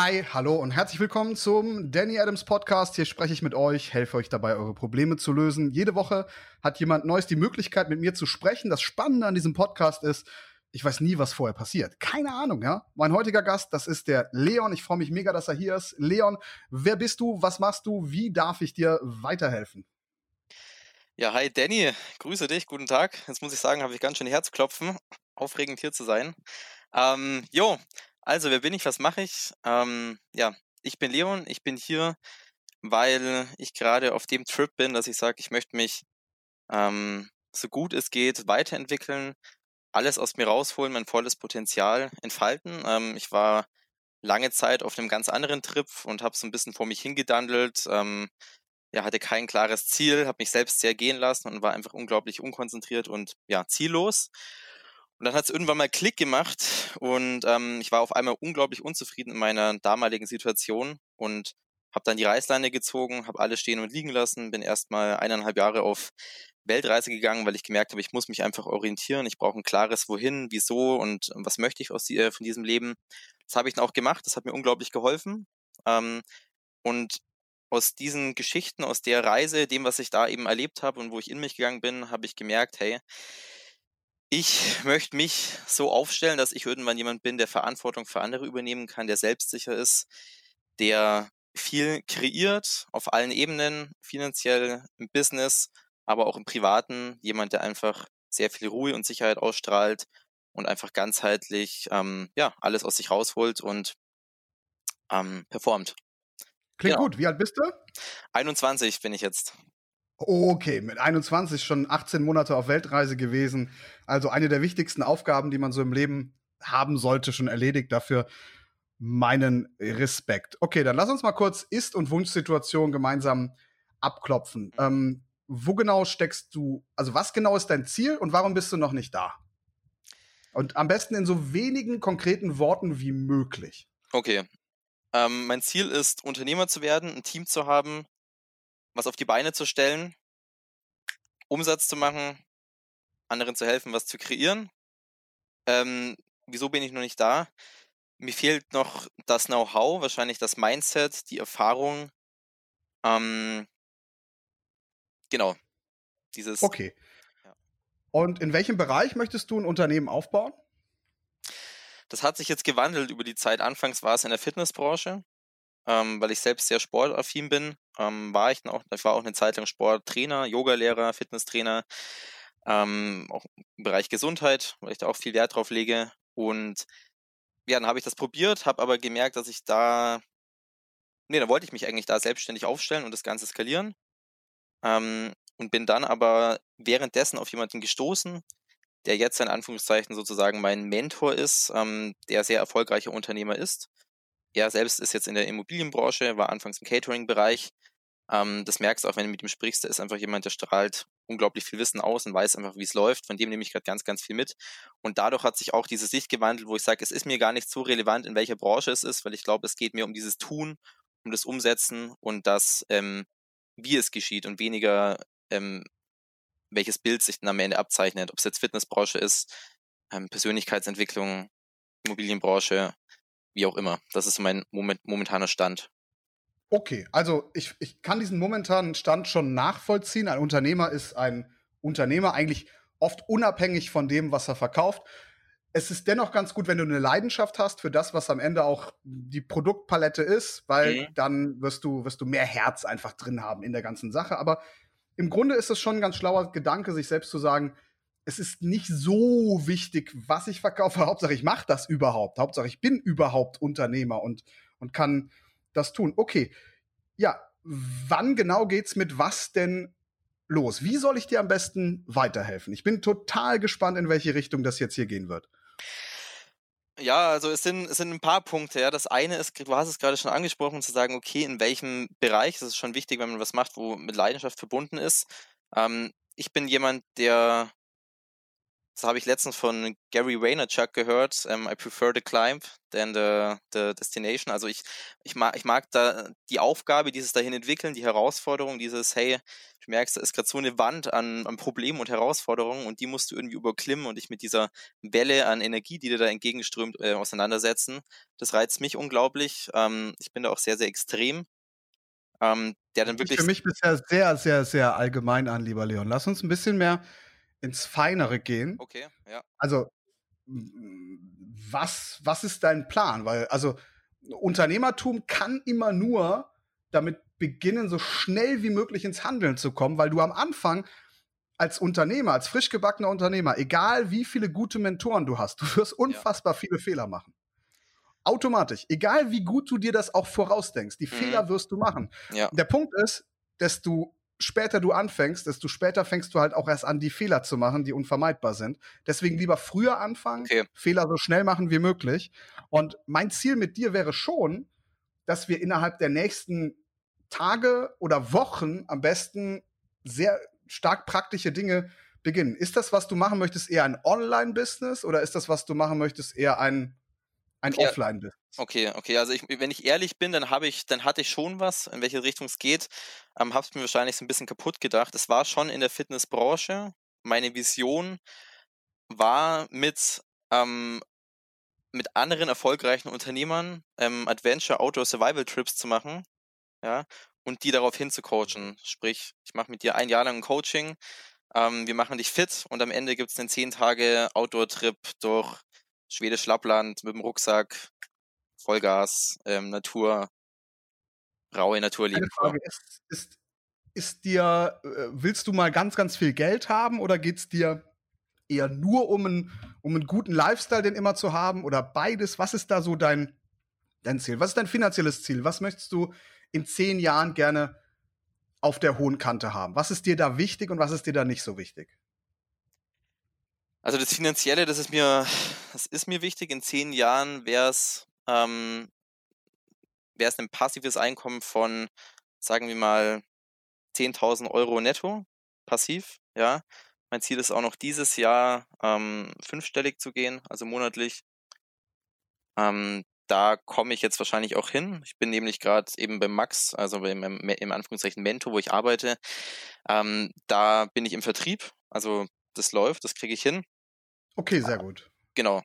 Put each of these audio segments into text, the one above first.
Hi, hallo und herzlich willkommen zum Danny Adams Podcast. Hier spreche ich mit euch, helfe euch dabei, eure Probleme zu lösen. Jede Woche hat jemand Neues die Möglichkeit, mit mir zu sprechen. Das Spannende an diesem Podcast ist, ich weiß nie, was vorher passiert. Keine Ahnung, ja. Mein heutiger Gast, das ist der Leon. Ich freue mich mega, dass er hier ist. Leon, wer bist du? Was machst du? Wie darf ich dir weiterhelfen? Ja, hi Danny, grüße dich, guten Tag. Jetzt muss ich sagen, habe ich ganz schön Herzklopfen. Aufregend hier zu sein. Ähm, jo, also, wer bin ich? Was mache ich? Ähm, ja, ich bin Leon. Ich bin hier, weil ich gerade auf dem Trip bin, dass ich sage, ich möchte mich ähm, so gut es geht weiterentwickeln, alles aus mir rausholen, mein volles Potenzial entfalten. Ähm, ich war lange Zeit auf einem ganz anderen Trip und habe so ein bisschen vor mich hingedandelt. Ähm, ja, hatte kein klares Ziel, habe mich selbst sehr gehen lassen und war einfach unglaublich unkonzentriert und ja, ziellos. Und dann hat es irgendwann mal Klick gemacht und ähm, ich war auf einmal unglaublich unzufrieden in meiner damaligen Situation und habe dann die Reißleine gezogen, habe alles stehen und liegen lassen, bin erstmal eineinhalb Jahre auf Weltreise gegangen, weil ich gemerkt habe, ich muss mich einfach orientieren. Ich brauche ein klares Wohin, wieso und was möchte ich aus die, äh, von diesem Leben. Das habe ich dann auch gemacht. Das hat mir unglaublich geholfen. Ähm, und aus diesen Geschichten, aus der Reise, dem, was ich da eben erlebt habe und wo ich in mich gegangen bin, habe ich gemerkt, hey, ich möchte mich so aufstellen, dass ich irgendwann jemand bin, der Verantwortung für andere übernehmen kann, der selbstsicher ist, der viel kreiert auf allen Ebenen, finanziell, im Business, aber auch im Privaten. Jemand, der einfach sehr viel Ruhe und Sicherheit ausstrahlt und einfach ganzheitlich ähm, ja alles aus sich rausholt und ähm, performt. Klingt genau. gut. Wie alt bist du? 21 bin ich jetzt. Okay, mit 21 schon 18 Monate auf Weltreise gewesen. Also eine der wichtigsten Aufgaben, die man so im Leben haben sollte, schon erledigt. Dafür meinen Respekt. Okay, dann lass uns mal kurz Ist- und Wunschsituation gemeinsam abklopfen. Ähm, wo genau steckst du, also was genau ist dein Ziel und warum bist du noch nicht da? Und am besten in so wenigen konkreten Worten wie möglich. Okay. Ähm, mein Ziel ist, Unternehmer zu werden, ein Team zu haben, was auf die Beine zu stellen, Umsatz zu machen, anderen zu helfen, was zu kreieren. Ähm, wieso bin ich noch nicht da? Mir fehlt noch das Know-how, wahrscheinlich das Mindset, die Erfahrung. Ähm, genau. Dieses. Okay. Ja. Und in welchem Bereich möchtest du ein Unternehmen aufbauen? Das hat sich jetzt gewandelt über die Zeit. Anfangs war es in der Fitnessbranche ähm, weil ich selbst sehr sportaffin bin. Ähm, war ich auch, ich war auch eine Zeit lang Sporttrainer, Yogalehrer, Fitnesstrainer, ähm, auch im Bereich Gesundheit, weil ich da auch viel Wert drauf lege. Und ja, dann habe ich das probiert, habe aber gemerkt, dass ich da, nee, da wollte ich mich eigentlich da selbstständig aufstellen und das Ganze skalieren. Ähm, und bin dann aber währenddessen auf jemanden gestoßen, der jetzt in Anführungszeichen sozusagen mein Mentor ist, ähm, der sehr erfolgreicher Unternehmer ist er selbst ist jetzt in der Immobilienbranche, war anfangs im Catering-Bereich. Ähm, das merkst du auch, wenn du mit ihm sprichst. Der ist einfach jemand, der strahlt unglaublich viel Wissen aus und weiß einfach, wie es läuft. Von dem nehme ich gerade ganz, ganz viel mit. Und dadurch hat sich auch diese Sicht gewandelt, wo ich sage, es ist mir gar nicht so relevant, in welcher Branche es ist, weil ich glaube, es geht mir um dieses Tun, um das Umsetzen und das, ähm, wie es geschieht und weniger, ähm, welches Bild sich dann am Ende abzeichnet. Ob es jetzt Fitnessbranche ist, ähm, Persönlichkeitsentwicklung, Immobilienbranche, wie auch immer. Das ist mein Moment, momentaner Stand. Okay, also ich, ich kann diesen momentanen Stand schon nachvollziehen. Ein Unternehmer ist ein Unternehmer eigentlich oft unabhängig von dem, was er verkauft. Es ist dennoch ganz gut, wenn du eine Leidenschaft hast für das, was am Ende auch die Produktpalette ist, weil mhm. dann wirst du, wirst du mehr Herz einfach drin haben in der ganzen Sache. Aber im Grunde ist es schon ein ganz schlauer Gedanke, sich selbst zu sagen, es ist nicht so wichtig, was ich verkaufe. Hauptsache, ich mache das überhaupt. Hauptsache, ich bin überhaupt Unternehmer und, und kann das tun. Okay, ja, wann genau geht's mit was denn los? Wie soll ich dir am besten weiterhelfen? Ich bin total gespannt, in welche Richtung das jetzt hier gehen wird. Ja, also es sind, es sind ein paar Punkte. Ja. Das eine ist, du hast es gerade schon angesprochen, zu sagen, okay, in welchem Bereich, das ist schon wichtig, wenn man was macht, wo mit Leidenschaft verbunden ist. Ähm, ich bin jemand, der das habe ich letztens von Gary Vaynerchuk gehört. Um, ähm, I prefer the climb than the, the destination. Also ich, ich, mag, ich mag da die Aufgabe, dieses dahin entwickeln, die Herausforderung, dieses, hey, du merkst, da ist gerade so eine Wand an, an Problemen und Herausforderungen und die musst du irgendwie überklimmen und dich mit dieser Welle an Energie, die dir da entgegenströmt, äh, auseinandersetzen. Das reizt mich unglaublich. Ähm, ich bin da auch sehr, sehr extrem. Ähm, der dann wirklich. Für mich bisher sehr, sehr, sehr allgemein an, lieber Leon. Lass uns ein bisschen mehr ins Feinere gehen. Okay, ja. Also, was, was ist dein Plan? Weil, also, Unternehmertum kann immer nur damit beginnen, so schnell wie möglich ins Handeln zu kommen, weil du am Anfang als Unternehmer, als frisch gebackener Unternehmer, egal wie viele gute Mentoren du hast, du wirst unfassbar ja. viele Fehler machen. Automatisch. Egal wie gut du dir das auch vorausdenkst, die mhm. Fehler wirst du machen. Ja. Der Punkt ist, desto später du anfängst, desto später fängst du halt auch erst an, die Fehler zu machen, die unvermeidbar sind. Deswegen lieber früher anfangen, okay. Fehler so schnell machen wie möglich. Und mein Ziel mit dir wäre schon, dass wir innerhalb der nächsten Tage oder Wochen am besten sehr stark praktische Dinge beginnen. Ist das, was du machen möchtest, eher ein Online-Business oder ist das, was du machen möchtest, eher ein ein okay, Offline-Business. Okay, okay. Also ich, wenn ich ehrlich bin, dann habe ich, dann hatte ich schon was, in welche Richtung es geht. Ähm, habe es mir wahrscheinlich so ein bisschen kaputt gedacht. Es war schon in der Fitnessbranche. Meine Vision war mit ähm, mit anderen erfolgreichen Unternehmern ähm, Adventure Outdoor Survival Trips zu machen, ja, und die darauf hin zu coachen. Sprich, ich mache mit dir ein Jahr lang ein Coaching, ähm, wir machen dich fit und am Ende gibt es einen zehn Tage Outdoor-Trip durch Schwedisch Lappland mit dem Rucksack, Vollgas, ähm, Natur, raue Natur lieben. Ist, ist, ist dir, äh, willst du mal ganz, ganz viel Geld haben oder geht es dir eher nur um einen, um einen guten Lifestyle, den immer zu haben oder beides? Was ist da so dein, dein Ziel? Was ist dein finanzielles Ziel? Was möchtest du in zehn Jahren gerne auf der hohen Kante haben? Was ist dir da wichtig und was ist dir da nicht so wichtig? Also das Finanzielle, das ist mir, das ist mir wichtig. In zehn Jahren wäre es ähm, wäre es ein passives Einkommen von, sagen wir mal, 10.000 Euro netto, passiv, ja. Mein Ziel ist auch noch dieses Jahr ähm, fünfstellig zu gehen, also monatlich. Ähm, da komme ich jetzt wahrscheinlich auch hin. Ich bin nämlich gerade eben beim Max, also beim, im Anführungszeichen Mentor, wo ich arbeite. Ähm, da bin ich im Vertrieb, also das läuft, das kriege ich hin. Okay, sehr gut. Genau.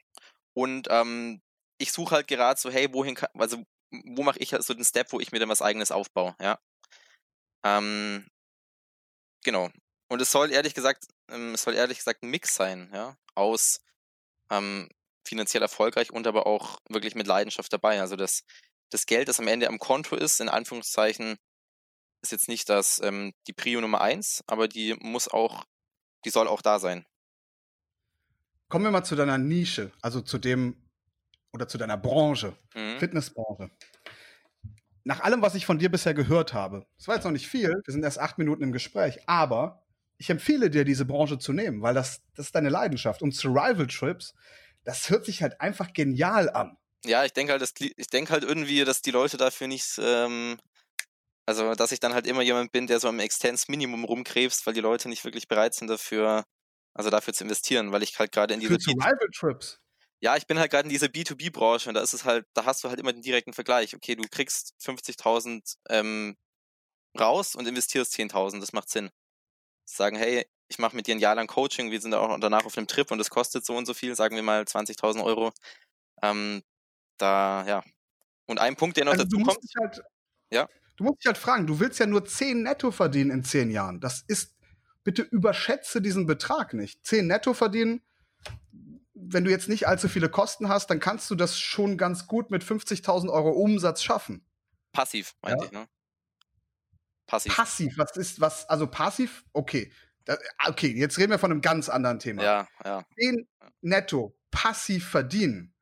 Und ähm, ich suche halt gerade so, hey, wohin kann, also wo mache ich halt so den Step, wo ich mir dann was eigenes aufbaue, ja. Ähm, genau. Und es soll ehrlich gesagt, ähm, es soll ehrlich gesagt ein Mix sein, ja, aus ähm, finanziell erfolgreich und aber auch wirklich mit Leidenschaft dabei. Also das, das Geld, das am Ende am Konto ist, in Anführungszeichen, ist jetzt nicht das ähm, die Prio Nummer eins, aber die muss auch, die soll auch da sein. Kommen wir mal zu deiner Nische, also zu dem oder zu deiner Branche, mhm. Fitnessbranche. Nach allem, was ich von dir bisher gehört habe, es war jetzt noch nicht viel, wir sind erst acht Minuten im Gespräch, aber ich empfehle dir, diese Branche zu nehmen, weil das, das ist deine Leidenschaft. Und Survival Trips, das hört sich halt einfach genial an. Ja, ich denke halt, dass, ich denke halt irgendwie, dass die Leute dafür nicht, ähm, also dass ich dann halt immer jemand bin, der so am Extens-Minimum rumkrebst, weil die Leute nicht wirklich bereit sind dafür, also dafür zu investieren, weil ich halt gerade in diese Survival Trips. Ja, ich bin halt gerade in dieser B2B-Branche und da ist es halt, da hast du halt immer den direkten Vergleich. Okay, du kriegst 50.000 ähm, raus und investierst 10.000, das macht Sinn. Sagen, hey, ich mache mit dir ein Jahr lang Coaching, wir sind auch danach auf einem Trip und das kostet so und so viel, sagen wir mal 20.000 Euro. Ähm, da, ja. Und ein Punkt, der noch also dazu kommt. Halt, ja. Du musst dich halt fragen, du willst ja nur 10 netto verdienen in 10 Jahren. Das ist bitte überschätze diesen Betrag nicht. 10 netto verdienen, wenn du jetzt nicht allzu viele Kosten hast, dann kannst du das schon ganz gut mit 50.000 Euro Umsatz schaffen. Passiv, meinte ja? ich, ne? Passiv. Passiv, was ist, was, also passiv, okay. Da, okay, jetzt reden wir von einem ganz anderen Thema. Ja, ja. 10 netto passiv verdienen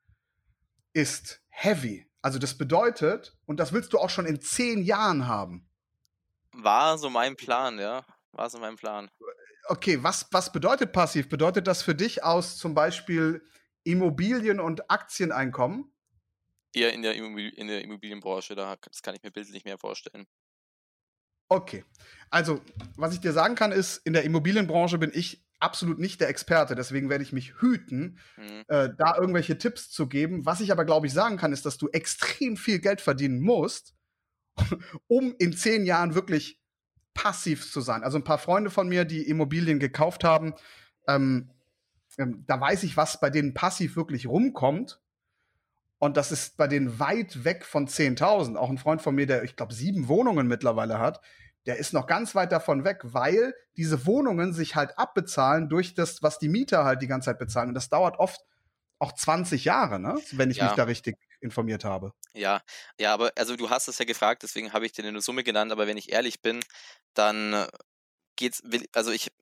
ist heavy. Also das bedeutet, und das willst du auch schon in zehn Jahren haben. War so mein Plan, ja. War so mein Plan. Okay, was, was bedeutet passiv? Bedeutet das für dich aus zum Beispiel Immobilien- und Aktieneinkommen? Eher in der, Immobil in der Immobilienbranche, da, das kann ich mir bildlich mehr vorstellen. Okay. Also, was ich dir sagen kann, ist, in der Immobilienbranche bin ich absolut nicht der Experte, deswegen werde ich mich hüten, mhm. äh, da irgendwelche Tipps zu geben. Was ich aber, glaube ich, sagen kann, ist, dass du extrem viel Geld verdienen musst, um in zehn Jahren wirklich passiv zu sein. Also ein paar Freunde von mir, die Immobilien gekauft haben, ähm, ähm, da weiß ich, was bei denen passiv wirklich rumkommt. Und das ist bei denen weit weg von 10.000. Auch ein Freund von mir, der, ich glaube, sieben Wohnungen mittlerweile hat, der ist noch ganz weit davon weg, weil diese Wohnungen sich halt abbezahlen durch das, was die Mieter halt die ganze Zeit bezahlen. Und das dauert oft auch 20 Jahre, ne? wenn ich ja. mich da richtig informiert habe. Ja, ja, aber also du hast es ja gefragt, deswegen habe ich dir eine Summe genannt, aber wenn ich ehrlich bin, dann äh, geht's, also ich,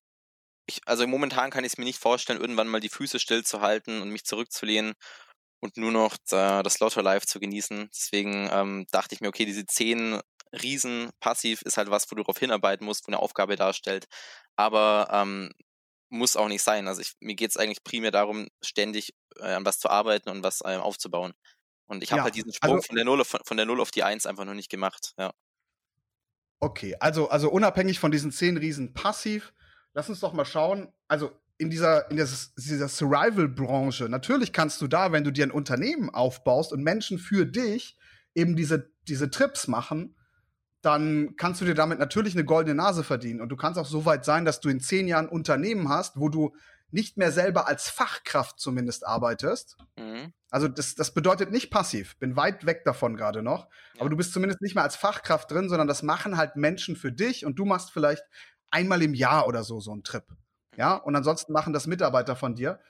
ich also momentan kann ich es mir nicht vorstellen, irgendwann mal die Füße stillzuhalten und mich zurückzulehnen und nur noch äh, das Lotto Live zu genießen. Deswegen ähm, dachte ich mir, okay, diese 10 Riesenpassiv ist halt was, wo du darauf hinarbeiten musst, wo eine Aufgabe darstellt. Aber ähm, muss auch nicht sein. Also ich, mir geht es eigentlich primär darum, ständig äh, an was zu arbeiten und was ähm, aufzubauen. Und ich habe ja, halt diesen also Sprung also, von, der 0 auf, von der 0 auf die 1 einfach noch nicht gemacht. Ja. Okay, also, also unabhängig von diesen 10 Riesen passiv, lass uns doch mal schauen. Also in dieser, in der, dieser Survival-Branche, natürlich kannst du da, wenn du dir ein Unternehmen aufbaust und Menschen für dich eben diese, diese Trips machen, dann kannst du dir damit natürlich eine goldene Nase verdienen. Und du kannst auch so weit sein, dass du in zehn Jahren Unternehmen hast, wo du nicht mehr selber als Fachkraft zumindest arbeitest. Mhm. Also das, das bedeutet nicht passiv, bin weit weg davon gerade noch. Ja. Aber du bist zumindest nicht mehr als Fachkraft drin, sondern das machen halt Menschen für dich und du machst vielleicht einmal im Jahr oder so so einen Trip. Ja, und ansonsten machen das Mitarbeiter von dir.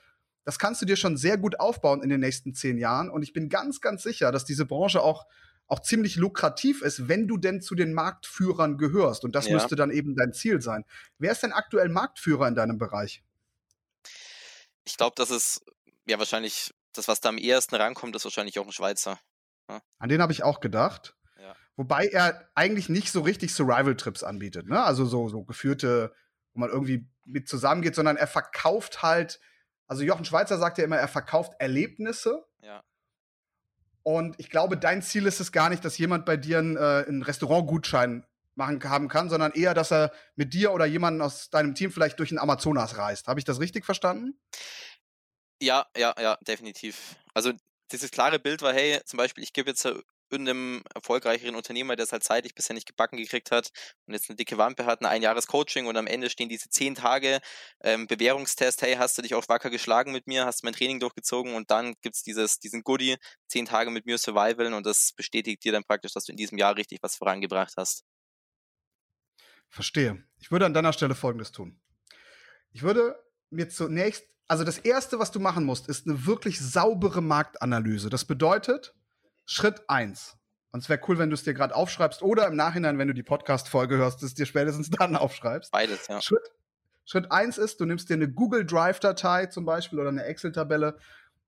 Das kannst du dir schon sehr gut aufbauen in den nächsten zehn Jahren. Und ich bin ganz, ganz sicher, dass diese Branche auch, auch ziemlich lukrativ ist, wenn du denn zu den Marktführern gehörst. Und das ja. müsste dann eben dein Ziel sein. Wer ist denn aktuell Marktführer in deinem Bereich? Ich glaube, das ist ja wahrscheinlich das, was da am ehesten rankommt, ist wahrscheinlich auch ein Schweizer. Ja. An den habe ich auch gedacht. Ja. Wobei er eigentlich nicht so richtig Survival-Trips anbietet, ne? Also so, so geführte wo man irgendwie mit zusammengeht, sondern er verkauft halt, also Jochen Schweizer sagt ja immer, er verkauft Erlebnisse. Ja. Und ich glaube, dein Ziel ist es gar nicht, dass jemand bei dir einen, äh, einen Restaurantgutschein machen haben kann, sondern eher, dass er mit dir oder jemanden aus deinem Team vielleicht durch den Amazonas reist. Habe ich das richtig verstanden? Ja, ja, ja, definitiv. Also dieses klare Bild war, hey, zum Beispiel, ich gebe jetzt irgendeinem erfolgreicheren Unternehmer, der es halt zeitlich bisher nicht gebacken gekriegt hat und jetzt eine dicke Wampe hat, ein einjahres Coaching und am Ende stehen diese zehn Tage ähm, Bewährungstest, hey, hast du dich auch wacker geschlagen mit mir, hast mein Training durchgezogen und dann gibt es diesen Goodie, zehn Tage mit mir Survival und das bestätigt dir dann praktisch, dass du in diesem Jahr richtig was vorangebracht hast. Verstehe. Ich würde an deiner Stelle Folgendes tun. Ich würde mir zunächst, also das Erste, was du machen musst, ist eine wirklich saubere Marktanalyse. Das bedeutet, Schritt 1. Und es wäre cool, wenn du es dir gerade aufschreibst oder im Nachhinein, wenn du die Podcast-Folge hörst, es dir spätestens dann aufschreibst. Beides, ja. Schritt, Schritt 1 ist, du nimmst dir eine Google Drive-Datei zum Beispiel oder eine Excel-Tabelle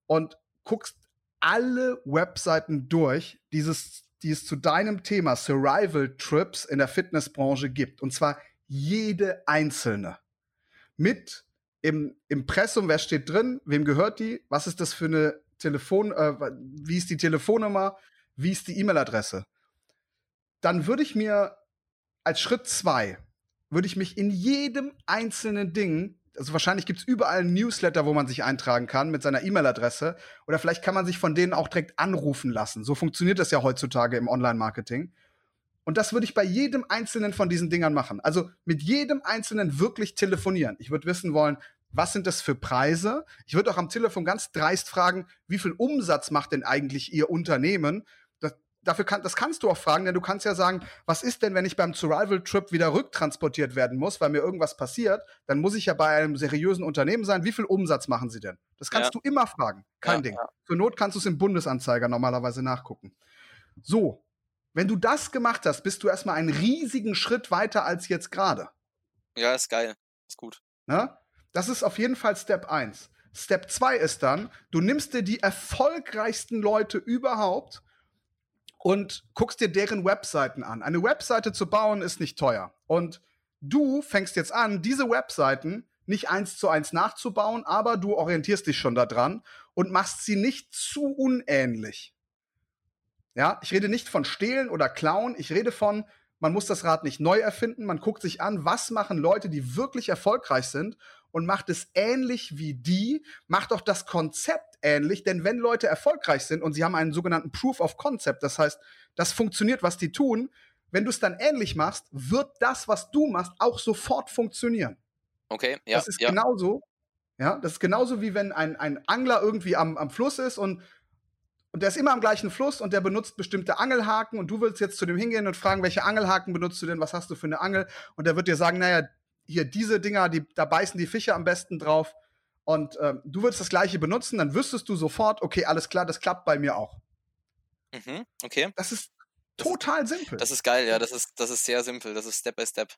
und guckst alle Webseiten durch, dieses, die es zu deinem Thema Survival Trips in der Fitnessbranche gibt. Und zwar jede einzelne. Mit im Impressum, wer steht drin, wem gehört die, was ist das für eine Telefon, äh, wie ist die Telefonnummer, wie ist die E-Mail-Adresse, dann würde ich mir als Schritt zwei, würde ich mich in jedem einzelnen Ding, also wahrscheinlich gibt es überall ein Newsletter, wo man sich eintragen kann mit seiner E-Mail-Adresse, oder vielleicht kann man sich von denen auch direkt anrufen lassen. So funktioniert das ja heutzutage im Online-Marketing. Und das würde ich bei jedem einzelnen von diesen Dingern machen. Also mit jedem einzelnen wirklich telefonieren. Ich würde wissen wollen, was sind das für Preise? Ich würde auch am Telefon ganz dreist fragen, wie viel Umsatz macht denn eigentlich Ihr Unternehmen? Das, dafür kann, das kannst du auch fragen, denn du kannst ja sagen, was ist denn, wenn ich beim Survival-Trip wieder rücktransportiert werden muss, weil mir irgendwas passiert? Dann muss ich ja bei einem seriösen Unternehmen sein. Wie viel Umsatz machen Sie denn? Das kannst ja. du immer fragen. Kein ja, Ding. Ja. Zur Not kannst du es im Bundesanzeiger normalerweise nachgucken. So, wenn du das gemacht hast, bist du erstmal einen riesigen Schritt weiter als jetzt gerade. Ja, ist geil. Ist gut. Na? Das ist auf jeden Fall Step 1. Step 2 ist dann, du nimmst dir die erfolgreichsten Leute überhaupt und guckst dir deren Webseiten an. Eine Webseite zu bauen ist nicht teuer. Und du fängst jetzt an, diese Webseiten nicht eins zu eins nachzubauen, aber du orientierst dich schon daran und machst sie nicht zu unähnlich. Ja, ich rede nicht von stehlen oder klauen, ich rede von, man muss das Rad nicht neu erfinden, man guckt sich an, was machen Leute, die wirklich erfolgreich sind und macht es ähnlich wie die, macht doch das Konzept ähnlich, denn wenn Leute erfolgreich sind und sie haben einen sogenannten Proof of Concept, das heißt, das funktioniert, was die tun, wenn du es dann ähnlich machst, wird das, was du machst, auch sofort funktionieren. Okay, ja. Das ist ja. genauso, ja, das ist genauso wie wenn ein, ein Angler irgendwie am, am Fluss ist und und der ist immer am gleichen Fluss und der benutzt bestimmte Angelhaken und du willst jetzt zu dem hingehen und fragen, welche Angelhaken benutzt du denn, was hast du für eine Angel? Und der wird dir sagen, naja, hier diese Dinger, die, da beißen die Fische am besten drauf. Und ähm, du würdest das gleiche benutzen, dann wüsstest du sofort, okay, alles klar, das klappt bei mir auch. Mhm, okay. Das ist total simpel. Das ist geil, ja, das ist, das ist sehr simpel, das ist Step by Step.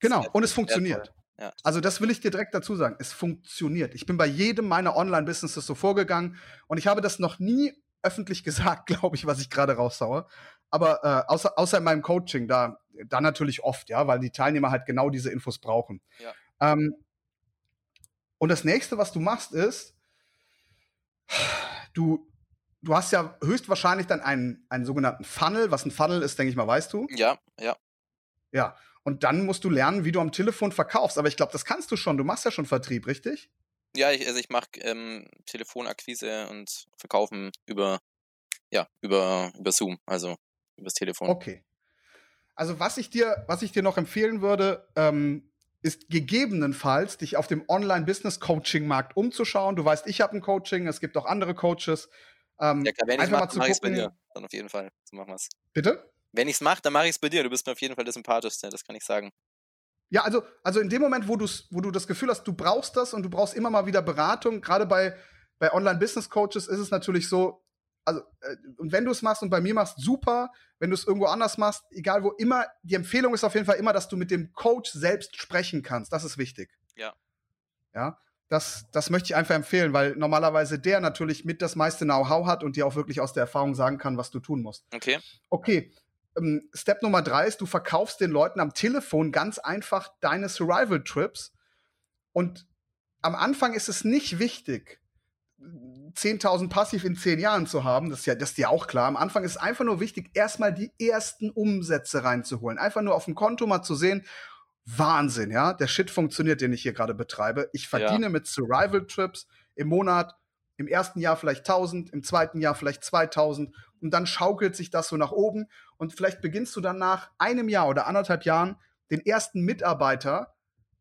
Genau, Step und es funktioniert. Ja. Also das will ich dir direkt dazu sagen. Es funktioniert. Ich bin bei jedem meiner Online-Businesses so vorgegangen und ich habe das noch nie öffentlich gesagt, glaube ich, was ich gerade raushaue. Aber äh, außer, außer in meinem Coaching, da, da natürlich oft, ja, weil die Teilnehmer halt genau diese Infos brauchen. Ja. Ähm, und das nächste, was du machst, ist, du, du hast ja höchstwahrscheinlich dann einen, einen sogenannten Funnel. Was ein Funnel ist, denke ich mal, weißt du. Ja, ja. Ja. Und dann musst du lernen, wie du am Telefon verkaufst. Aber ich glaube, das kannst du schon. Du machst ja schon Vertrieb, richtig? Ja, ich, also ich mache ähm, Telefonakquise und Verkaufen über, ja, über, über Zoom, also übers Telefon. Okay. Also was ich dir, was ich dir noch empfehlen würde, ähm, ist gegebenenfalls dich auf dem Online-Business-Coaching-Markt umzuschauen. Du weißt, ich habe ein Coaching, es gibt auch andere Coaches. Ähm, Ja, klar, wenn ich mache, mache ich es bei dir. Dann auf jeden Fall. So machen wir's. Bitte? Wenn ich es mache, dann mache ich es bei dir. Du bist mir auf jeden Fall der sympathischste, das kann ich sagen. Ja, also, also in dem Moment, wo, du's, wo du das Gefühl hast, du brauchst das und du brauchst immer mal wieder Beratung, gerade bei, bei Online-Business-Coaches ist es natürlich so, also, äh, und wenn du es machst und bei mir machst, super. Wenn du es irgendwo anders machst, egal wo immer, die Empfehlung ist auf jeden Fall immer, dass du mit dem Coach selbst sprechen kannst. Das ist wichtig. Ja. Ja. Das, das möchte ich einfach empfehlen, weil normalerweise der natürlich mit das meiste Know-how hat und dir auch wirklich aus der Erfahrung sagen kann, was du tun musst. Okay. Okay, ähm, Step Nummer drei ist, du verkaufst den Leuten am Telefon ganz einfach deine Survival Trips. Und am Anfang ist es nicht wichtig, 10.000 passiv in 10 Jahren zu haben. Das ist ja, das ist ja auch klar. Am Anfang ist es einfach nur wichtig, erstmal die ersten Umsätze reinzuholen. Einfach nur auf dem Konto mal zu sehen, Wahnsinn, ja, der Shit funktioniert, den ich hier gerade betreibe. Ich verdiene mit Survival Trips im Monat im ersten Jahr vielleicht 1000, im zweiten Jahr vielleicht 2000 und dann schaukelt sich das so nach oben und vielleicht beginnst du dann nach einem Jahr oder anderthalb Jahren den ersten Mitarbeiter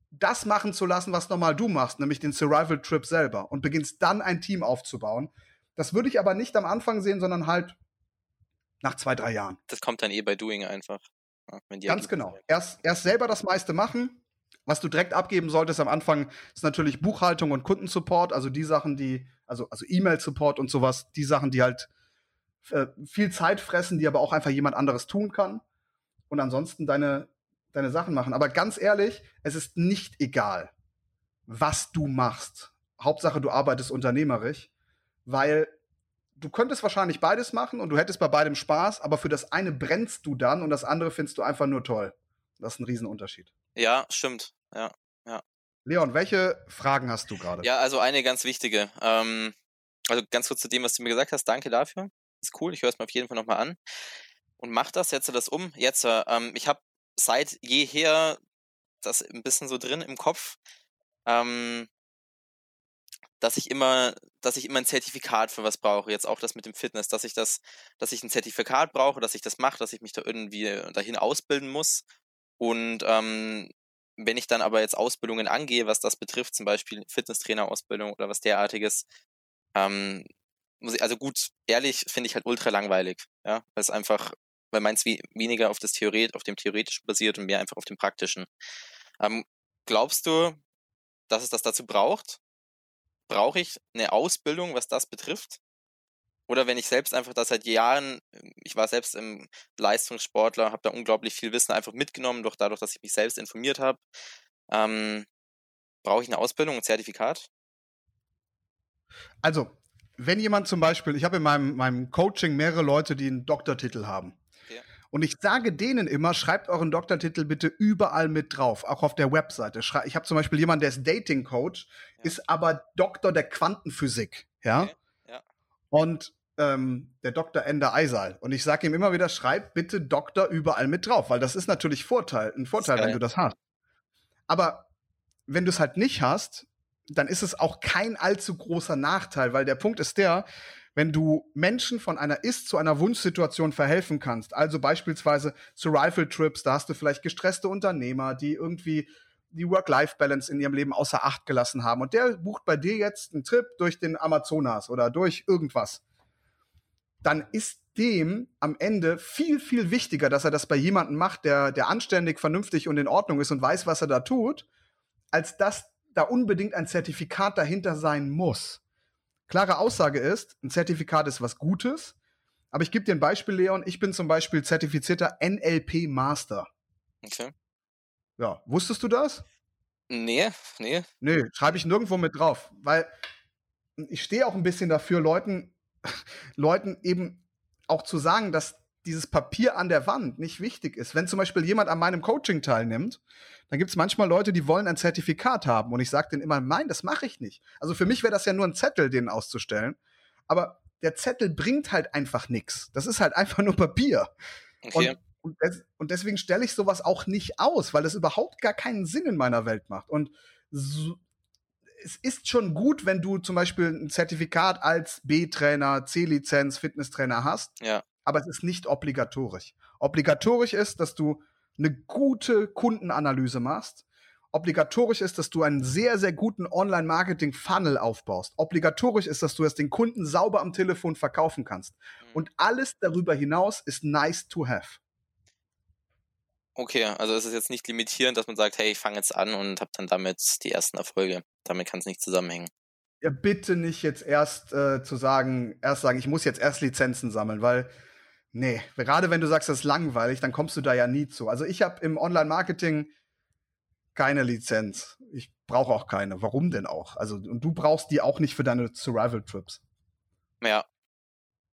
das machen zu lassen, was normal du machst, nämlich den Survival Trip selber und beginnst dann ein Team aufzubauen. Das würde ich aber nicht am Anfang sehen, sondern halt nach zwei, drei Jahren. Das kommt dann eh bei Doing einfach. Ja, wenn die Ganz genau. Erst, erst selber das meiste machen. Was du direkt abgeben solltest am Anfang, ist natürlich Buchhaltung und Kundensupport, also die Sachen, die, also, also E-Mail-Support und sowas, die Sachen, die halt äh, viel Zeit fressen, die aber auch einfach jemand anderes tun kann. Und ansonsten deine, deine Sachen machen. Aber ganz ehrlich, es ist nicht egal, was du machst. Hauptsache, du arbeitest unternehmerisch, weil du könntest wahrscheinlich beides machen und du hättest bei beidem Spaß, aber für das eine brennst du dann und das andere findest du einfach nur toll. Das ist ein Riesenunterschied. Ja, stimmt. Ja. Leon, welche Fragen hast du gerade? Ja, also eine ganz wichtige. Ähm, also ganz kurz zu dem, was du mir gesagt hast. Danke dafür. Ist cool. Ich höre es mir auf jeden Fall nochmal an. Und mach das, setze das um. Jetzt, äh, ähm, ich habe seit jeher das ein bisschen so drin im Kopf, ähm, dass ich immer, dass ich immer ein Zertifikat für was brauche. Jetzt auch das mit dem Fitness, dass ich das, dass ich ein Zertifikat brauche, dass ich das mache, dass ich mich da irgendwie dahin ausbilden muss. Und ähm, wenn ich dann aber jetzt Ausbildungen angehe, was das betrifft, zum Beispiel Fitnesstrainer-Ausbildung oder was derartiges, ähm, muss ich, also gut, ehrlich, finde ich halt ultra langweilig, ja, weil es einfach, weil meins wie, weniger auf das Theoret, auf dem Theoretischen basiert und mehr einfach auf dem Praktischen. Ähm, glaubst du, dass es das dazu braucht? Brauche ich eine Ausbildung, was das betrifft? Oder wenn ich selbst einfach das seit Jahren, ich war selbst im Leistungssportler, habe da unglaublich viel Wissen einfach mitgenommen, durch dadurch, dass ich mich selbst informiert habe. Ähm, brauche ich eine Ausbildung, ein Zertifikat? Also, wenn jemand zum Beispiel, ich habe in meinem, meinem Coaching mehrere Leute, die einen Doktortitel haben. Und ich sage denen immer, schreibt euren Doktortitel bitte überall mit drauf, auch auf der Webseite. Ich habe zum Beispiel jemanden, der ist Dating Coach, Ja. ist aber Doktor der Quantenphysik. Ja. Okay, ja. Und ähm, der Dr. Ender Eisal. Und ich sage ihm immer wieder, schreib bitte Doktor überall mit drauf, weil das ist natürlich Vorteil, ein Vorteil, wenn du das hast. Aber wenn du es halt nicht hast, dann ist es auch kein allzu großer Nachteil, weil der Punkt ist der, wenn du Menschen von einer Ist- zu einer Wunschsituation verhelfen kannst, also beispielsweise zu Rifle-Trips, da hast du vielleicht gestresste Unternehmer, die irgendwie die Work-Life-Balance in ihrem Leben außer Acht gelassen haben und der bucht bei dir jetzt einen Trip durch den Amazonas oder durch irgendwas, dann ist dem am Ende viel, viel wichtiger, dass er das bei jemandem macht, der, der anständig, vernünftig und in Ordnung ist und weiß, was er da tut, als dass da unbedingt ein Zertifikat dahinter sein muss. Klare Aussage ist, ein Zertifikat ist was Gutes, aber ich gebe dir ein Beispiel, Leon. Ich bin zum Beispiel zertifizierter NLP Master. Okay. Ja, wusstest du das? Nee, nee. Nee, schreibe ich nirgendwo mit drauf, weil ich stehe auch ein bisschen dafür, Leuten, Leuten eben auch zu sagen, dass dieses Papier an der Wand nicht wichtig ist. Wenn zum Beispiel jemand an meinem Coaching teilnimmt, dann gibt es manchmal Leute, die wollen ein Zertifikat haben. Und ich sage denen immer, nein, das mache ich nicht. Also für mich wäre das ja nur ein Zettel, den auszustellen. Aber der Zettel bringt halt einfach nichts. Das ist halt einfach nur Papier. Okay. Und, und, des, und, deswegen stelle ich sowas auch nicht aus, weil das überhaupt gar keinen Sinn in meiner Welt macht. Und so, es ist schon gut, wenn du zum Beispiel ein Zertifikat als B-Trainer, C-Lizenz, Fitnesstrainer hast. Ja. Aber es ist nicht obligatorisch. Obligatorisch ist, dass du eine gute Kundenanalyse machst. Obligatorisch ist, dass du einen sehr, sehr guten Online-Marketing-Funnel aufbaust. Obligatorisch ist, dass du es den Kunden sauber am Telefon verkaufen kannst. Mhm. Und alles darüber hinaus ist nice to have. Okay, also es ist jetzt nicht limitierend, dass man sagt, hey, ich fange jetzt an und habe dann damit die ersten Erfolge. Damit kann es nicht zusammenhängen. Ja, bitte nicht jetzt erst äh, zu sagen, erst sagen, ich muss jetzt erst Lizenzen sammeln, weil Nee, gerade wenn du sagst, das ist langweilig, dann kommst du da ja nie zu. Also ich habe im Online-Marketing keine Lizenz. Ich brauche auch keine. Warum denn auch? Also und du brauchst die auch nicht für deine Survival-Trips. Ja.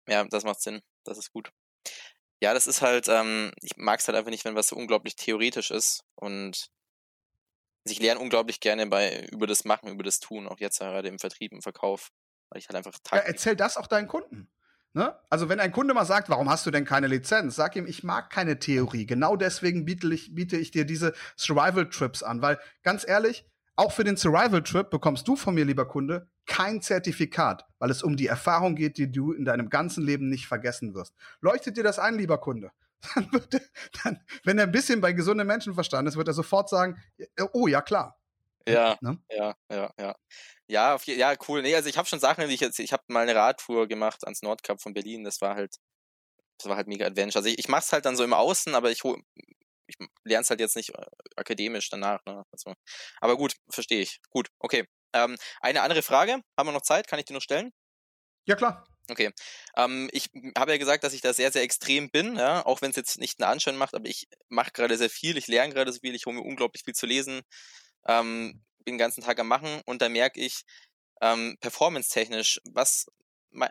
Ja, das macht Sinn. Das ist gut. Ja, das ist halt, ähm, ich mag es halt einfach nicht, wenn was so unglaublich theoretisch ist. Und ich lerne unglaublich gerne bei über das Machen, über das Tun, auch jetzt gerade im Vertrieb, im Verkauf. Weil ich halt einfach Ja, erzähl das auch deinen Kunden. Ne? Also wenn ein Kunde mal sagt, warum hast du denn keine Lizenz, sag ihm, ich mag keine Theorie. Genau deswegen biete ich, biete ich dir diese Survival-Trips an. Weil ganz ehrlich, auch für den Survival-Trip bekommst du von mir, lieber Kunde, kein Zertifikat, weil es um die Erfahrung geht, die du in deinem ganzen Leben nicht vergessen wirst. Leuchtet dir das ein, lieber Kunde? Dann wird er, dann, wenn er ein bisschen bei gesundem Menschenverstand ist, wird er sofort sagen, oh ja, klar. Ja, ne? ja, ja, ja. Ja, auf, ja, cool. Nee, also ich habe schon Sachen, die ich jetzt, ich habe mal eine Radtour gemacht ans Nordkap von Berlin. Das war halt, das war halt mega Adventure. Also ich, ich mache es halt dann so im Außen, aber ich, ich lerne es halt jetzt nicht äh, akademisch danach. Ne? Also, aber gut, verstehe ich. Gut, okay. Ähm, eine andere Frage, haben wir noch Zeit? Kann ich die noch stellen? Ja, klar. Okay. Ähm, ich habe ja gesagt, dass ich da sehr, sehr extrem bin, ja? auch wenn es jetzt nicht einen Anschein macht, aber ich mache gerade sehr viel, ich lerne gerade so viel, ich hole mir unglaublich viel zu lesen. Ähm, bin den ganzen Tag am Machen und da merke ich, ähm, performance-technisch, was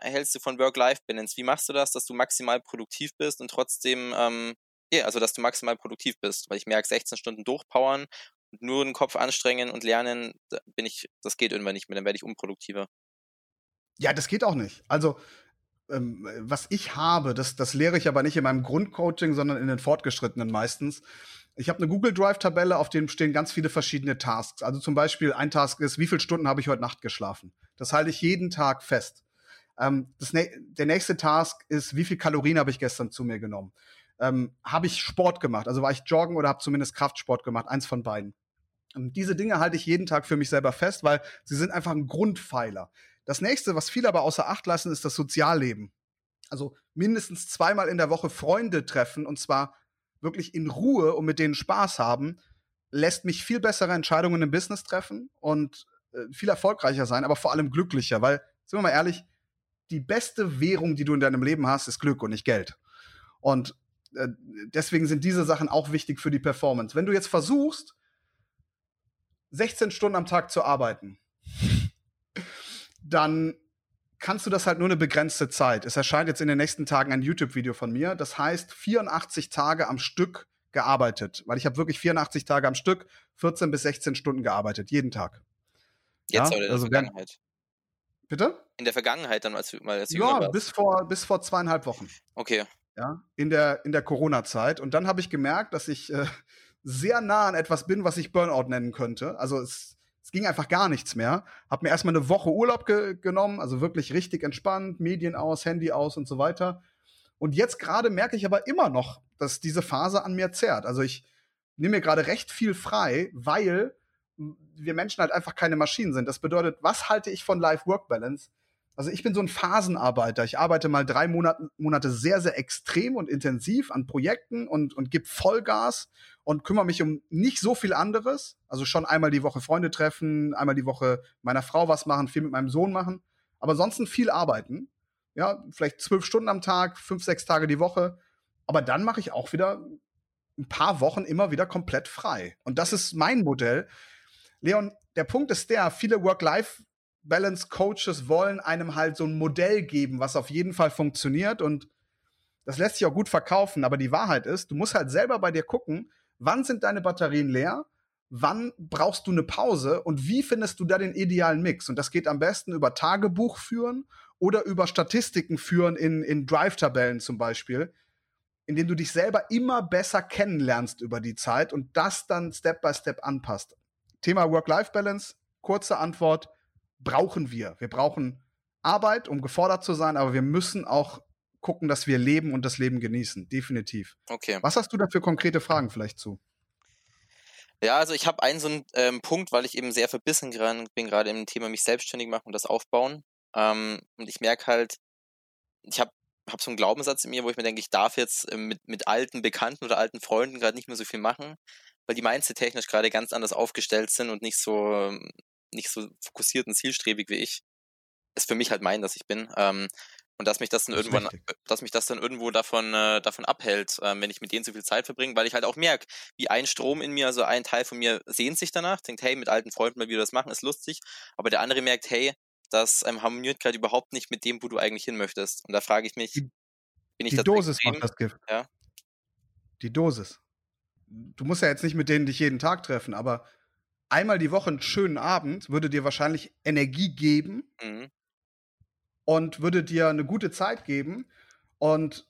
hältst du von Work-Life-Balance? Wie machst du das, dass du maximal produktiv bist und trotzdem, ähm, ja, also dass du maximal produktiv bist? Weil ich merke, 16 Stunden durchpowern und nur den Kopf anstrengen und lernen, da bin ich, das geht irgendwann nicht mehr, dann werde ich unproduktiver. Ja, das geht auch nicht. Also, ähm, was ich habe, das, das lehre ich aber nicht in meinem Grundcoaching, sondern in den Fortgeschrittenen meistens ich habe eine Google Drive-Tabelle, auf dem stehen ganz viele verschiedene Tasks. Also zum Beispiel ein Task ist, wie viele Stunden habe ich heute Nacht geschlafen? Das halte ich jeden Tag fest. Ähm, das, der nächste Task ist, wie viel Kalorien habe ich gestern zu mir genommen? Ähm, habe ich Sport gemacht? Also war ich joggen oder habe zumindest Kraftsport gemacht? Eins von beiden. Und diese Dinge halte ich jeden Tag für mich selber fest, weil sie sind einfach ein Grundpfeiler. Das nächste, was viele aber außer Acht lassen, ist das Sozialleben. Also mindestens zweimal in der Woche Freunde treffen und zwar wirklich in Ruhe und mit denen Spaß haben, lässt mich viel bessere Entscheidungen im Business treffen und äh, viel erfolgreicher sein, aber vor allem glücklicher, weil, sind wir mal ehrlich, die beste Währung, die du in deinem Leben hast, ist Glück und nicht Geld. Und äh, deswegen sind diese Sachen auch wichtig für die Performance. Wenn du jetzt versuchst, 16 Stunden am Tag zu arbeiten, dann kannst du das halt nur eine begrenzte Zeit. Es erscheint jetzt in den nächsten Tagen ein YouTube-Video von mir. Das heißt 84 Tage am Stück gearbeitet, weil ich habe wirklich 84 Tage am Stück, 14 bis 16 Stunden gearbeitet, jeden Tag. Jetzt ja? oder in also der Vergangenheit? Bitte? In der Vergangenheit dann, als du mal als Ja, bis vor, bis vor zweieinhalb Wochen. Okay. Ja, in der, in der Corona-Zeit. Und dann habe ich gemerkt, dass ich äh, sehr nah an etwas bin, was ich Burnout nennen könnte. Also es, es ging einfach gar nichts mehr. Hab mir erstmal eine Woche Urlaub ge genommen, also wirklich richtig entspannt, Medien aus, Handy aus und so weiter. Und jetzt gerade merke ich aber immer noch, dass diese Phase an mir zerrt. Also ich nehme mir gerade recht viel frei, weil wir Menschen halt einfach keine Maschinen sind. Das bedeutet, was halte ich von Life-Work-Balance? Also ich bin so ein Phasenarbeiter. Ich arbeite mal drei Monate, Monate sehr, sehr extrem und intensiv an Projekten und, und gebe Vollgas und kümmere mich um nicht so viel anderes. Also schon einmal die Woche Freunde treffen, einmal die Woche meiner Frau was machen, viel mit meinem Sohn machen. Aber ansonsten viel arbeiten. Ja, vielleicht zwölf Stunden am Tag, fünf, sechs Tage die Woche. Aber dann mache ich auch wieder ein paar Wochen immer wieder komplett frei. Und das ist mein Modell. Leon, der Punkt ist der, viele Work-Life Balance Coaches wollen einem halt so ein Modell geben, was auf jeden Fall funktioniert und das lässt sich auch gut verkaufen, aber die Wahrheit ist, du musst halt selber bei dir gucken, wann sind deine Batterien leer, wann brauchst du eine Pause und wie findest du da den idealen Mix? Und das geht am besten über Tagebuch führen oder über Statistiken führen in, in Drive-Tabellen zum Beispiel, indem du dich selber immer besser kennenlernst über die Zeit und das dann Step by Step anpasst. Thema Work-Life-Balance, kurze Antwort, brauchen wir. Wir brauchen Arbeit, um gefordert zu sein, aber wir müssen auch gucken, dass wir leben und das Leben genießen. Definitiv. Okay. Was hast du da für konkrete Fragen vielleicht zu? Ja, also ich habe einen so einen ähm, Punkt, weil ich eben sehr verbissen bin, gerade im Thema mich selbstständig machen und das aufbauen. Ähm, und ich merke halt, ich habe hab so einen Glaubenssatz in mir, wo ich mir denke, ich darf jetzt äh, mit, mit alten Bekannten oder alten Freunden gerade nicht mehr so viel machen, weil die Mindset technisch gerade ganz anders aufgestellt sind und nicht so ähm, nicht so fokussiert und zielstrebig wie ich, ist für mich halt mein, dass ich bin. Ähm, und dass mich das dann das irgendwann, dass mich das dann irgendwo davon, äh, davon abhält, äh, wenn ich mit denen so viel Zeit verbringe, weil ich halt auch merke, wie ein Strom in mir, also ein Teil von mir sehnt sich danach, denkt, hey, mit alten Freunden mal wieder das machen, ist lustig, aber der andere merkt, hey, das ähm, harmoniert gerade überhaupt nicht mit dem, wo du eigentlich hin möchtest. Und da frage ich mich, die, bin ich die das Dosis macht das Gift. Ja. Die Dosis. Du musst ja jetzt nicht mit denen dich jeden Tag treffen, aber einmal die Woche einen schönen Abend würde dir wahrscheinlich Energie geben mhm. und würde dir eine gute Zeit geben. Und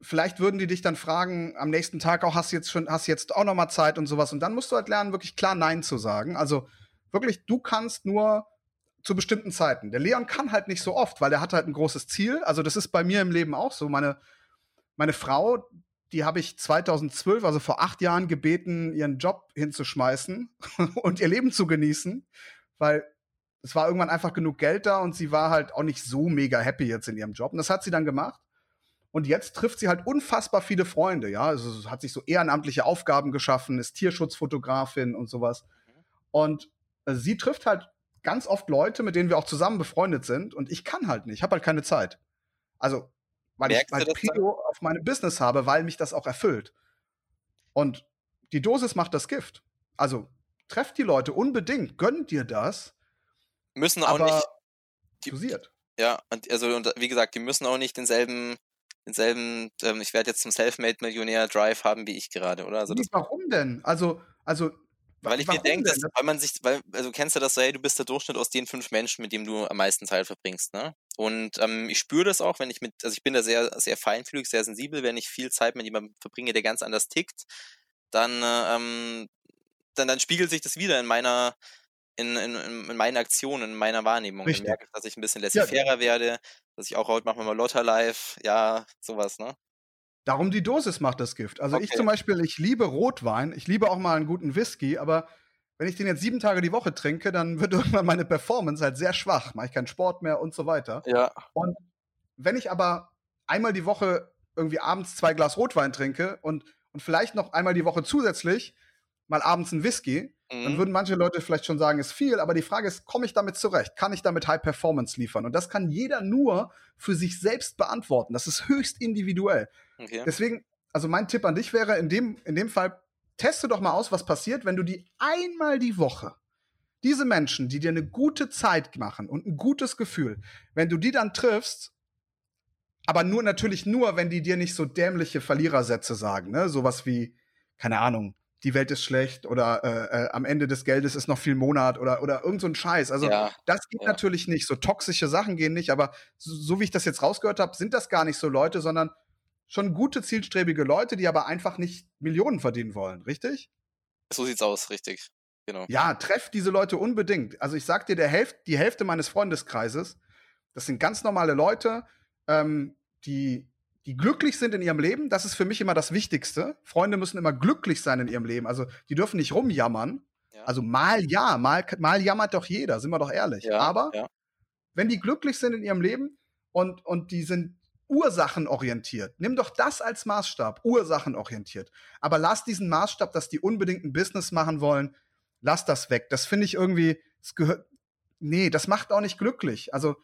vielleicht würden die dich dann fragen, am nächsten Tag auch, hast du jetzt schon, hast jetzt auch noch mal Zeit und sowas. Und dann musst du halt lernen, wirklich klar Nein zu sagen. Also wirklich, du kannst nur zu bestimmten Zeiten. Der Leon kann halt nicht so oft, weil der hat halt ein großes Ziel. Also das ist bei mir im Leben auch so. Meine, meine Frau, die habe ich 2012, also vor acht Jahren, gebeten, ihren Job hinzuschmeißen und ihr Leben zu genießen, weil es war irgendwann einfach genug Geld da und sie war halt auch nicht so mega happy jetzt in ihrem Job. Und das hat sie dann gemacht. Und jetzt trifft sie halt unfassbar viele Freunde, ja. Also hat sich so ehrenamtliche Aufgaben geschaffen, ist Tierschutzfotografin und sowas. Und äh, sie trifft halt ganz oft Leute, mit denen wir auch zusammen befreundet sind. Und ich kann halt nicht, ich habe halt keine Zeit. Also weil Merkst ich halt Prio auf meinem Business habe, weil mich das auch erfüllt. Und die Dosis macht das Gift. Also trefft die Leute unbedingt, gönnt dir das. Müssen auch nicht die, dosiert. Ja, und also und wie gesagt, die müssen auch nicht denselben denselben, ähm, ich werde jetzt zum Selfmade-Millionär Drive haben wie ich gerade, oder? Also nee, warum denn? Also, also weil ich mir denke, weil man sich, weil, also kennst du das so, hey, du bist der Durchschnitt aus den fünf Menschen, mit denen du am meisten Zeit verbringst, ne? Und ähm, ich spüre das auch, wenn ich mit, also ich bin da sehr, sehr feinfühlig, sehr sensibel, wenn ich viel Zeit mit jemandem verbringe, der ganz anders tickt, dann, äh, ähm, dann, dann spiegelt sich das wieder in meiner, in, in, in meinen Aktionen, in meiner Wahrnehmung. Richtig. Dann merke ich, dass ich ein bisschen laissez-fairer ja. werde, dass ich auch heute machen wir mal Lotter live, ja, sowas, ne? Darum die Dosis macht das Gift. Also okay. ich zum Beispiel, ich liebe Rotwein, ich liebe auch mal einen guten Whisky, aber wenn ich den jetzt sieben Tage die Woche trinke, dann wird irgendwann meine Performance halt sehr schwach. Mache ich keinen Sport mehr und so weiter. Ja. Und wenn ich aber einmal die Woche irgendwie abends zwei Glas Rotwein trinke und, und vielleicht noch einmal die Woche zusätzlich mal abends einen Whisky, mhm. dann würden manche Leute vielleicht schon sagen, ist viel, aber die Frage ist, komme ich damit zurecht? Kann ich damit High Performance liefern? Und das kann jeder nur für sich selbst beantworten. Das ist höchst individuell. Okay. Deswegen, also mein Tipp an dich wäre, in dem, in dem Fall, teste doch mal aus, was passiert, wenn du die einmal die Woche, diese Menschen, die dir eine gute Zeit machen und ein gutes Gefühl, wenn du die dann triffst, aber nur natürlich nur, wenn die dir nicht so dämliche Verlierersätze sagen, ne? Sowas wie, keine Ahnung, die Welt ist schlecht oder äh, äh, am Ende des Geldes ist noch viel Monat oder, oder irgend so ein Scheiß. Also ja, das geht ja. natürlich nicht. So toxische Sachen gehen nicht, aber so, so wie ich das jetzt rausgehört habe, sind das gar nicht so Leute, sondern schon gute, zielstrebige Leute, die aber einfach nicht Millionen verdienen wollen, richtig? So sieht's aus, richtig. Genau. Ja, treff diese Leute unbedingt. Also ich sag dir, der Hälfte, die Hälfte meines Freundeskreises, das sind ganz normale Leute, ähm, die, die glücklich sind in ihrem Leben. Das ist für mich immer das Wichtigste. Freunde müssen immer glücklich sein in ihrem Leben. Also die dürfen nicht rumjammern. Ja. Also mal ja, mal, mal jammert doch jeder, sind wir doch ehrlich. Ja, Aber ja. wenn die glücklich sind in ihrem Leben und, und die sind ursachenorientiert, nimm doch das als Maßstab, ursachenorientiert. Aber lass diesen Maßstab, dass die unbedingt ein Business machen wollen, lass das weg. Das finde ich irgendwie, das gehört, nee, das macht auch nicht glücklich. Also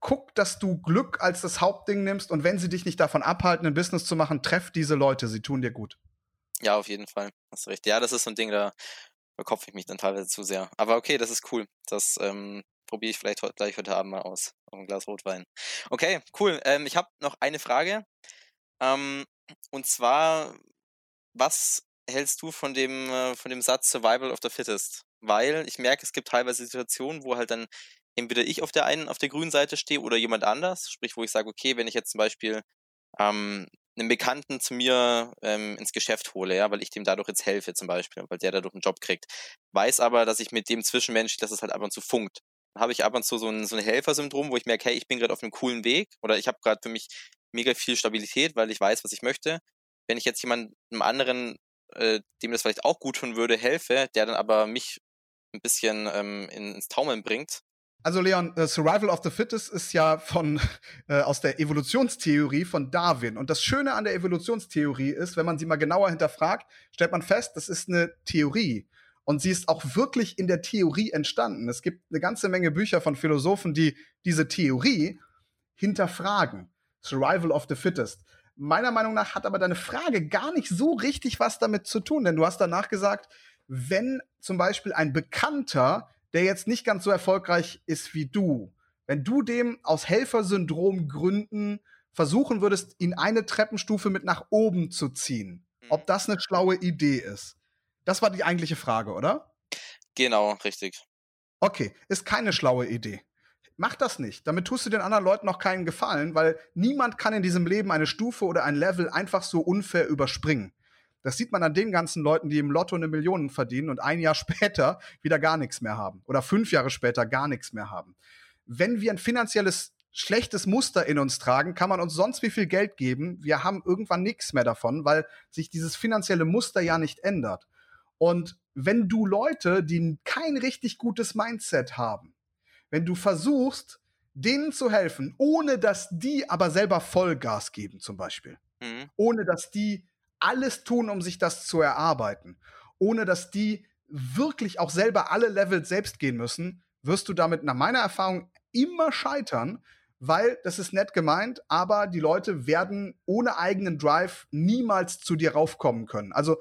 guck, dass du Glück als das Hauptding nimmst und wenn sie dich nicht davon abhalten, ein Business zu machen, treff diese Leute, sie tun dir gut. Ja, auf jeden Fall. Hast recht. Ja, das ist so ein Ding, da verkopfe ich mich dann teilweise zu sehr. Aber okay, das ist cool. Das ähm, probiere ich vielleicht heute, gleich heute Abend mal aus. Auf ein Glas Rotwein. Okay, cool. Ähm, ich habe noch eine Frage. Ähm, und zwar, was hältst du von dem, äh, von dem Satz Survival of the Fittest? Weil ich merke, es gibt teilweise Situationen, wo halt dann entweder ich auf der einen, auf der grünen Seite stehe oder jemand anders. Sprich, wo ich sage, okay, wenn ich jetzt zum Beispiel ähm, einen Bekannten zu mir ähm, ins Geschäft hole, ja, weil ich dem dadurch jetzt helfe zum Beispiel, weil der dadurch einen Job kriegt, weiß aber, dass ich mit dem Zwischenmensch, dass es halt ab und zu funkt. Habe ich ab und zu so ein, so ein Helfersyndrom, wo ich merke, hey, ich bin gerade auf einem coolen Weg oder ich habe gerade für mich mega viel Stabilität, weil ich weiß, was ich möchte. Wenn ich jetzt jemandem anderen äh, dem das vielleicht auch gut tun würde, helfe, der dann aber mich ein bisschen ähm, ins Taumeln bringt. Also Leon, uh, Survival of the Fittest ist ja von äh, aus der Evolutionstheorie von Darwin. Und das Schöne an der Evolutionstheorie ist, wenn man sie mal genauer hinterfragt, stellt man fest, das ist eine Theorie. Und sie ist auch wirklich in der Theorie entstanden. Es gibt eine ganze Menge Bücher von Philosophen, die diese Theorie hinterfragen. Survival of the Fittest meiner Meinung nach hat aber deine Frage gar nicht so richtig was damit zu tun, denn du hast danach gesagt, wenn zum Beispiel ein Bekannter, der jetzt nicht ganz so erfolgreich ist wie du, wenn du dem aus Helfersyndrom Gründen versuchen würdest, ihn eine Treppenstufe mit nach oben zu ziehen, ob mhm. das eine schlaue Idee ist. Das war die eigentliche Frage, oder? Genau, richtig. Okay, ist keine schlaue Idee. Mach das nicht. Damit tust du den anderen Leuten noch keinen Gefallen, weil niemand kann in diesem Leben eine Stufe oder ein Level einfach so unfair überspringen. Das sieht man an den ganzen Leuten, die im Lotto eine Million verdienen und ein Jahr später wieder gar nichts mehr haben. Oder fünf Jahre später gar nichts mehr haben. Wenn wir ein finanzielles schlechtes Muster in uns tragen, kann man uns sonst wie viel Geld geben. Wir haben irgendwann nichts mehr davon, weil sich dieses finanzielle Muster ja nicht ändert. Und wenn du Leute, die kein richtig gutes Mindset haben, wenn du versuchst, denen zu helfen, ohne dass die aber selber Vollgas geben, zum Beispiel. Mhm. Ohne dass die alles tun, um sich das zu erarbeiten. Ohne dass die wirklich auch selber alle Levels selbst gehen müssen, wirst du damit nach meiner Erfahrung immer scheitern, weil das ist nett gemeint, aber die Leute werden ohne eigenen Drive niemals zu dir raufkommen können. Also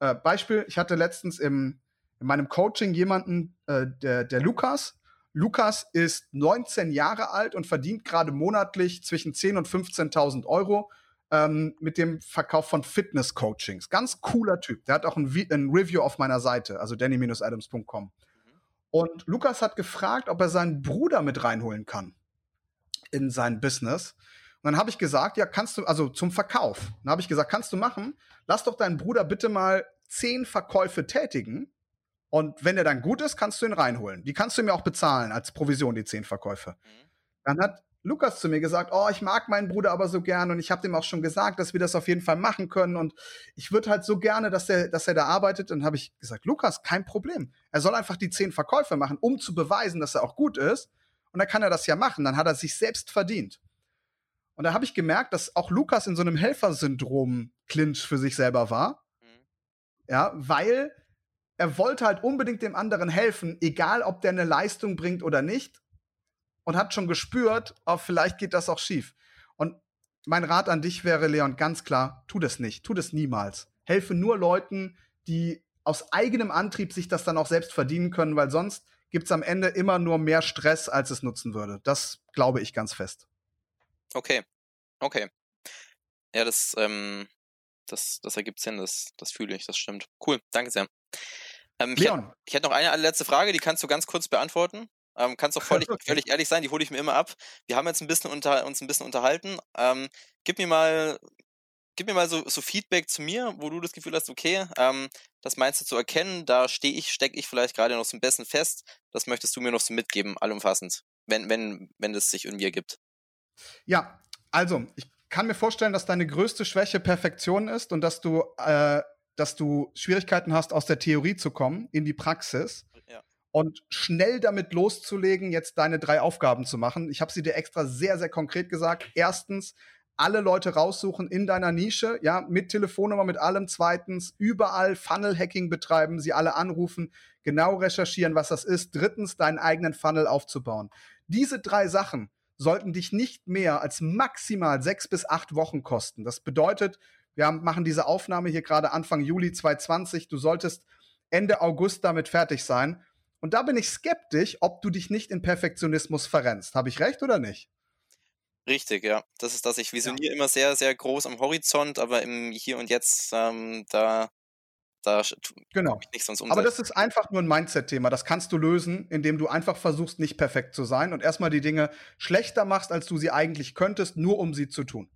äh, Beispiel, ich hatte letztens im, in meinem Coaching jemanden, äh, der, der Lukas, Lukas ist 19 Jahre alt und verdient gerade monatlich zwischen 10.000 und 15.000 Euro ähm, mit dem Verkauf von Fitness-Coachings. Ganz cooler Typ. Der hat auch ein, ein Review auf meiner Seite, also danny-adams.com. Und Lukas hat gefragt, ob er seinen Bruder mit reinholen kann in sein Business. Und dann habe ich gesagt, ja, kannst du, also zum Verkauf. Dann habe ich gesagt, kannst du machen, lass doch deinen Bruder bitte mal zehn Verkäufe tätigen und wenn der dann gut ist, kannst du ihn reinholen. Die kannst du mir auch bezahlen als Provision, die zehn Verkäufe. Mhm. Dann hat Lukas zu mir gesagt, oh, ich mag meinen Bruder aber so gern und ich habe dem auch schon gesagt, dass wir das auf jeden Fall machen können und ich würde halt so gerne, dass er, dass er da arbeitet. Und habe ich gesagt, Lukas, kein Problem. Er soll einfach die zehn Verkäufe machen, um zu beweisen, dass er auch gut ist. Und dann kann er das ja machen. Dann hat er sich selbst verdient. Und da habe ich gemerkt, dass auch Lukas in so einem Helfersyndrom-Clinch für sich selber war. Mhm. Ja, weil er wollte halt unbedingt dem anderen helfen, egal ob der eine Leistung bringt oder nicht. Und hat schon gespürt, oh, vielleicht geht das auch schief. Und mein Rat an dich wäre, Leon, ganz klar, tu das nicht, tu das niemals. Helfe nur Leuten, die aus eigenem Antrieb sich das dann auch selbst verdienen können, weil sonst gibt es am Ende immer nur mehr Stress, als es nutzen würde. Das glaube ich ganz fest. Okay, okay. Ja, das, ähm, das, das ergibt Sinn, das, das fühle ich, das stimmt. Cool, danke sehr. Ähm, Leon. Ich, hätte, ich hätte noch eine letzte Frage, die kannst du ganz kurz beantworten. Ähm, kannst doch völlig, völlig ehrlich sein, die hole ich mir immer ab. Wir haben jetzt ein bisschen unter, uns ein bisschen unterhalten. Ähm, gib mir mal gib mir mal so, so Feedback zu mir, wo du das Gefühl hast, okay, ähm, das meinst du zu erkennen, da stehe ich, stecke ich vielleicht gerade noch so ein bisschen fest, das möchtest du mir noch so mitgeben, allumfassend, wenn, wenn, wenn das sich in mir gibt. Ja, also, ich kann mir vorstellen, dass deine größte Schwäche Perfektion ist und dass du, äh, dass du Schwierigkeiten hast, aus der Theorie zu kommen in die Praxis. Ja. Und schnell damit loszulegen, jetzt deine drei Aufgaben zu machen. Ich habe sie dir extra sehr, sehr konkret gesagt. Erstens, alle Leute raussuchen in deiner Nische, ja, mit Telefonnummer, mit allem. Zweitens, überall Funnel-Hacking betreiben, sie alle anrufen, genau recherchieren, was das ist. Drittens, deinen eigenen Funnel aufzubauen. Diese drei Sachen sollten dich nicht mehr als maximal sechs bis acht Wochen kosten. Das bedeutet, wir haben, machen diese Aufnahme hier gerade Anfang Juli 2020. Du solltest Ende August damit fertig sein. Und da bin ich skeptisch, ob du dich nicht in Perfektionismus verrennst. Habe ich recht oder nicht? Richtig, ja. Das ist das. Ich visioniere ja. immer sehr, sehr groß am Horizont, aber im Hier und Jetzt, ähm, da, da genau. ich nichts sonst umsetzen. Aber das ist einfach nur ein Mindset-Thema. Das kannst du lösen, indem du einfach versuchst, nicht perfekt zu sein und erstmal die Dinge schlechter machst, als du sie eigentlich könntest, nur um sie zu tun.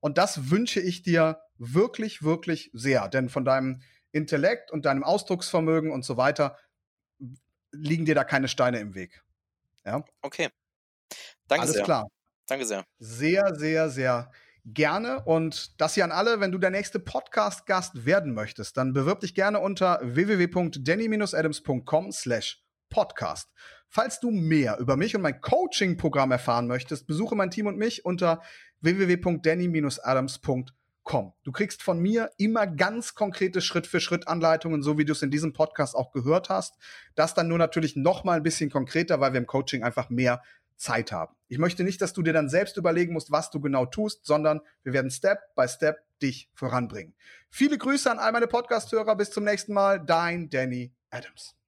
Und das wünsche ich dir wirklich, wirklich sehr. Denn von deinem Intellekt und deinem Ausdrucksvermögen und so weiter liegen dir da keine Steine im Weg. Ja? Okay. Danke Alles sehr. klar. Danke sehr. Sehr, sehr, sehr gerne. Und das hier an alle, wenn du der nächste Podcast-Gast werden möchtest, dann bewirb dich gerne unter www.danny-adams.com slash podcast. Falls du mehr über mich und mein Coaching-Programm erfahren möchtest, besuche mein Team und mich unter www.danny-adams.com. Du kriegst von mir immer ganz konkrete Schritt-für-Schritt-Anleitungen, so wie du es in diesem Podcast auch gehört hast. Das dann nur natürlich noch mal ein bisschen konkreter, weil wir im Coaching einfach mehr Zeit haben. Ich möchte nicht, dass du dir dann selbst überlegen musst, was du genau tust, sondern wir werden Step by Step dich voranbringen. Viele Grüße an all meine Podcast-Hörer. Bis zum nächsten Mal. Dein Danny Adams.